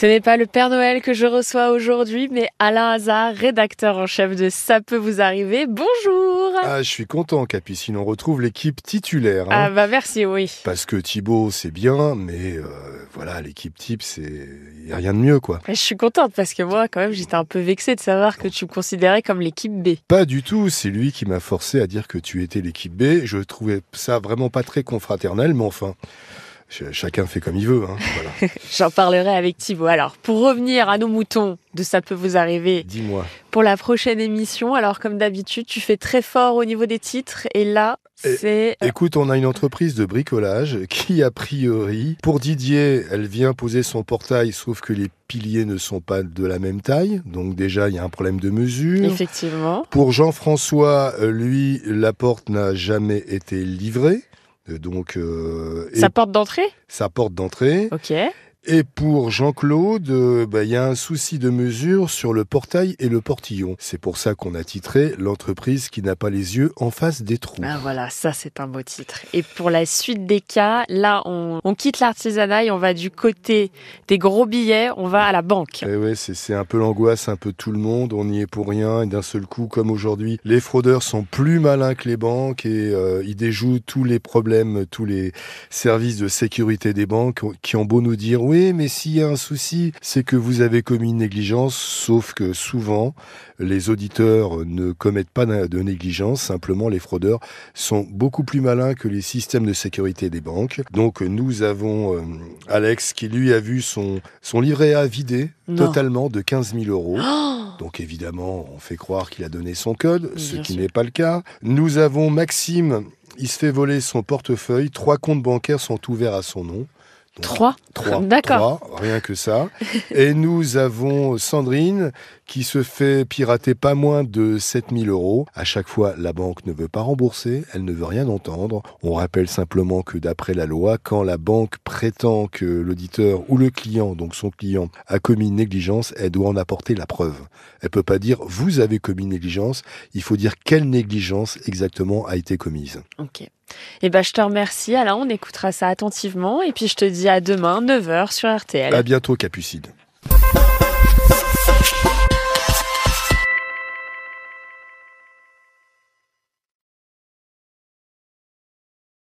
Ce n'est pas le Père Noël que je reçois aujourd'hui, mais Alain Hazard, rédacteur en chef de Ça peut vous arriver. Bonjour Ah, je suis content, Capucine. On retrouve l'équipe titulaire. hein. Ah bah merci, oui. Parce que Thibaut, c'est bien, mais euh, voilà, l'équipe type, c'est y a rien de mieux, quoi. Je suis contente parce que moi, quand même, j'étais un peu vexée de savoir que tu me considérais comme l'équipe B. Pas du tout. C'est lui qui m'a forcé à dire que tu étais l'équipe B. Je trouvais ça vraiment pas très confraternel, mais enfin, chacun fait comme il veut. Hein. Voilà. J'en parlerai avec Thibaut. Alors, pour revenir à nos moutons de Ça peut vous arriver Dis-moi. pour la prochaine émission, alors comme d'habitude, tu fais très fort au niveau des titres et là, Et- c'est... Écoute, on a une entreprise de bricolage qui, a priori, pour Didier, elle vient poser son portail, sauf que les piliers ne sont pas de la même taille. Donc déjà, il y a un problème de mesure. Effectivement. Pour Jean-François, euh, lui, la porte n'a jamais été livrée. Euh, Donc, euh, Sa porte d'entrée? Sa porte d'entrée. Ok. Et pour Jean-Claude, euh, bah, il y a un souci de mesure sur le portail et le portillon. C'est pour ça qu'on a titré l'entreprise qui n'a pas les yeux en face des trous. Ah voilà, ça c'est un beau titre. Et pour la suite des cas, là on, on quitte l'artisanat et on va du côté des gros billets, on va à la banque. Eh ouais, c'est un peu l'angoisse, un peu tout le monde. On y est pour rien. Et d'un seul coup, comme aujourd'hui, les fraudeurs sont plus malins que les banques et euh, ils déjouent tous les problèmes, tous les services de sécurité des banques qui ont beau nous dire oui, mais s'il y a un souci, c'est que vous avez commis une négligence. Sauf que souvent, les auditeurs ne commettent pas de négligence. Simplement, les fraudeurs sont beaucoup plus malins que les systèmes de sécurité des banques. Donc, nous avons euh, Alex qui lui a vu son son livret A vidé Non. totalement de 15 000 euros. Oh Donc évidemment, on fait croire qu'il a donné son code, ce qui n'est pas le cas. Nous avons Maxime, il se fait voler son portefeuille, trois comptes bancaires sont ouverts à son nom. Donc, Trois Trois. D'accord. Trois, rien que ça. Et nous avons Sandrine qui se fait pirater pas moins de 7000 euros. À chaque fois, la banque ne veut pas rembourser, elle ne veut rien entendre. On rappelle simplement que d'après la loi, quand la banque prétend que l'auditeur ou le client, donc son client, a commis une négligence, elle doit en apporter la preuve. Elle peut pas dire vous avez commis une négligence, il faut dire quelle négligence exactement a été commise. Ok. Eh ben, je te remercie. Alors, on écoutera ça attentivement. Et puis, je te dis à demain, 9h sur RTL. À bientôt, Capucine.